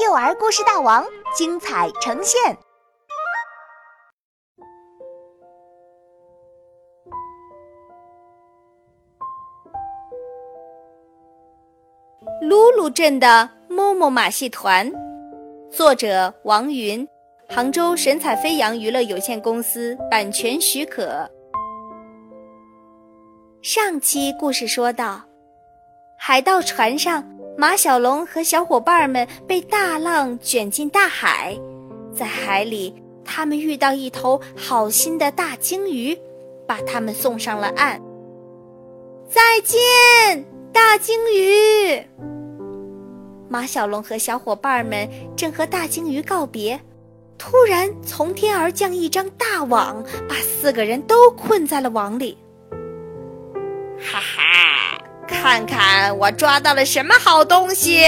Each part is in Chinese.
幼儿故事大王精彩呈现。噜噜镇的摸摸马戏团，作者王云，杭州神采飞扬娱乐有限公司版权许可。上期故事说到，海盗船上，马小龙和小伙伴们被大浪卷进大海，在海里，他们遇到一头好心的大鲸鱼，把他们送上了岸。再见，大鲸鱼！马小龙和小伙伴们正和大鲸鱼告别，突然从天而降一张大网，把四个人都困在了网里。看看我抓到了什么好东西！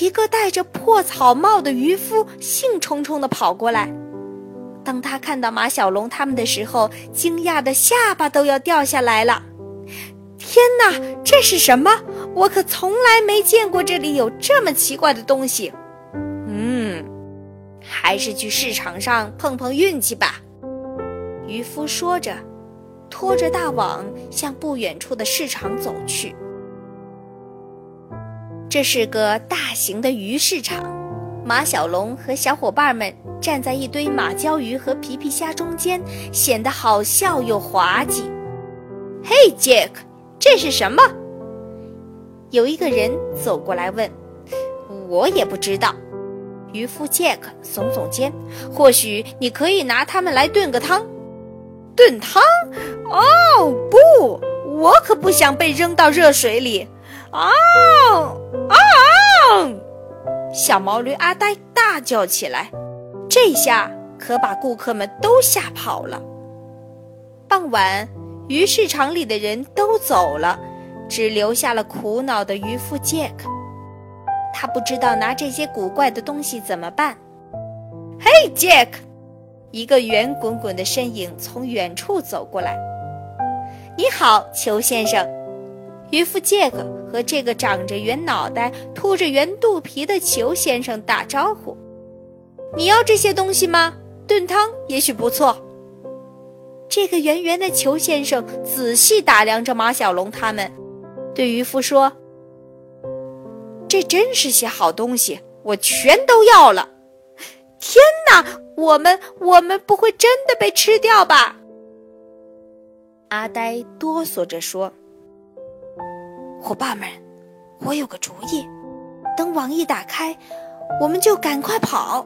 一个戴着破草帽的渔夫兴冲冲地跑过来。当他看到马小龙他们的时候，惊讶的下巴都要掉下来了。天哪，这是什么？我可从来没见过这里有这么奇怪的东西。嗯，还是去市场上碰碰运气吧。渔夫说着。拖着大网向不远处的市场走去。这是个大型的鱼市场，马小龙和小伙伴们站在一堆马鲛鱼和皮皮虾中间，显得好笑又滑稽。嘿，杰克，这是什么？有一个人走过来问。我也不知道。渔夫杰克耸耸肩。或许你可以拿它们来炖个汤。炖汤？哦不，我可不想被扔到热水里！啊啊！小毛驴阿呆大叫起来，这下可把顾客们都吓跑了。傍晚，鱼市场里的人都走了，只留下了苦恼的渔夫杰克。他不知道拿这些古怪的东西怎么办。嘿，杰克！一个圆滚滚的身影从远处走过来。“你好，裘先生。”渔夫杰克和这个长着圆脑袋、秃着圆肚皮的裘先生打招呼。“你要这些东西吗？炖汤也许不错。”这个圆圆的裘先生仔细打量着马小龙他们，对渔夫说：“这真是些好东西，我全都要了。”天哪！我们我们不会真的被吃掉吧？阿呆哆嗦着说：“伙伴们，我有个主意，等网一打开，我们就赶快跑。”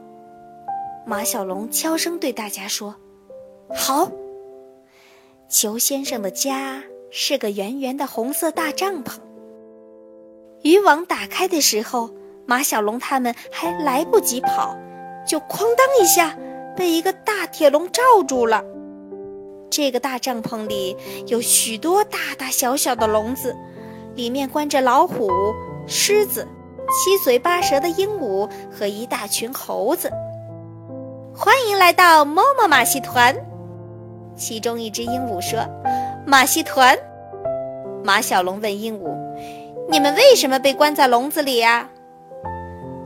马小龙悄声对大家说：“好。”裘先生的家是个圆圆的红色大帐篷。渔网打开的时候，马小龙他们还来不及跑。就哐当一下，被一个大铁笼罩住了。这个大帐篷里有许多大大小小的笼子，里面关着老虎、狮子、七嘴八舌的鹦鹉和一大群猴子。欢迎来到摸摸马戏团。其中一只鹦鹉说：“马戏团。”马小龙问鹦鹉：“你们为什么被关在笼子里呀？”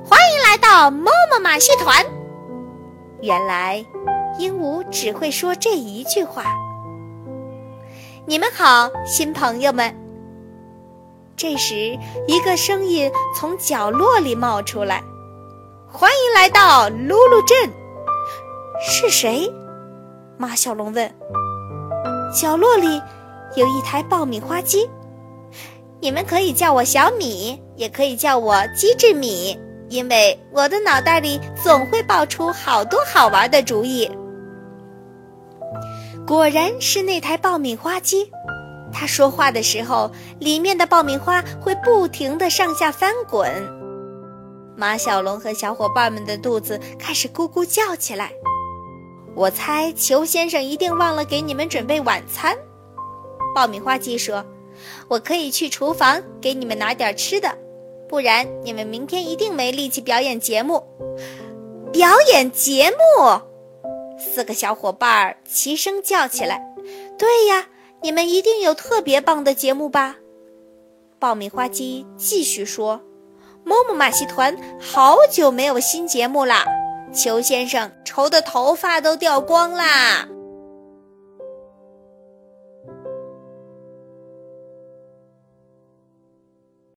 欢迎来到猫么马戏团。原来，鹦鹉只会说这一句话。你们好，新朋友们。这时，一个声音从角落里冒出来：“欢迎来到噜噜镇。”是谁？马小龙问。角落里有一台爆米花机，你们可以叫我小米，也可以叫我机智米。因为我的脑袋里总会爆出好多好玩的主意。果然是那台爆米花机，它说话的时候，里面的爆米花会不停地上下翻滚。马小龙和小伙伴们的肚子开始咕咕叫起来。我猜裘先生一定忘了给你们准备晚餐。爆米花机说：“我可以去厨房给你们拿点吃的。”不然你们明天一定没力气表演节目。表演节目，四个小伙伴齐声叫起来：“对呀，你们一定有特别棒的节目吧？”爆米花机继续说：“某某马戏团好久没有新节目啦，裘先生愁得头发都掉光啦。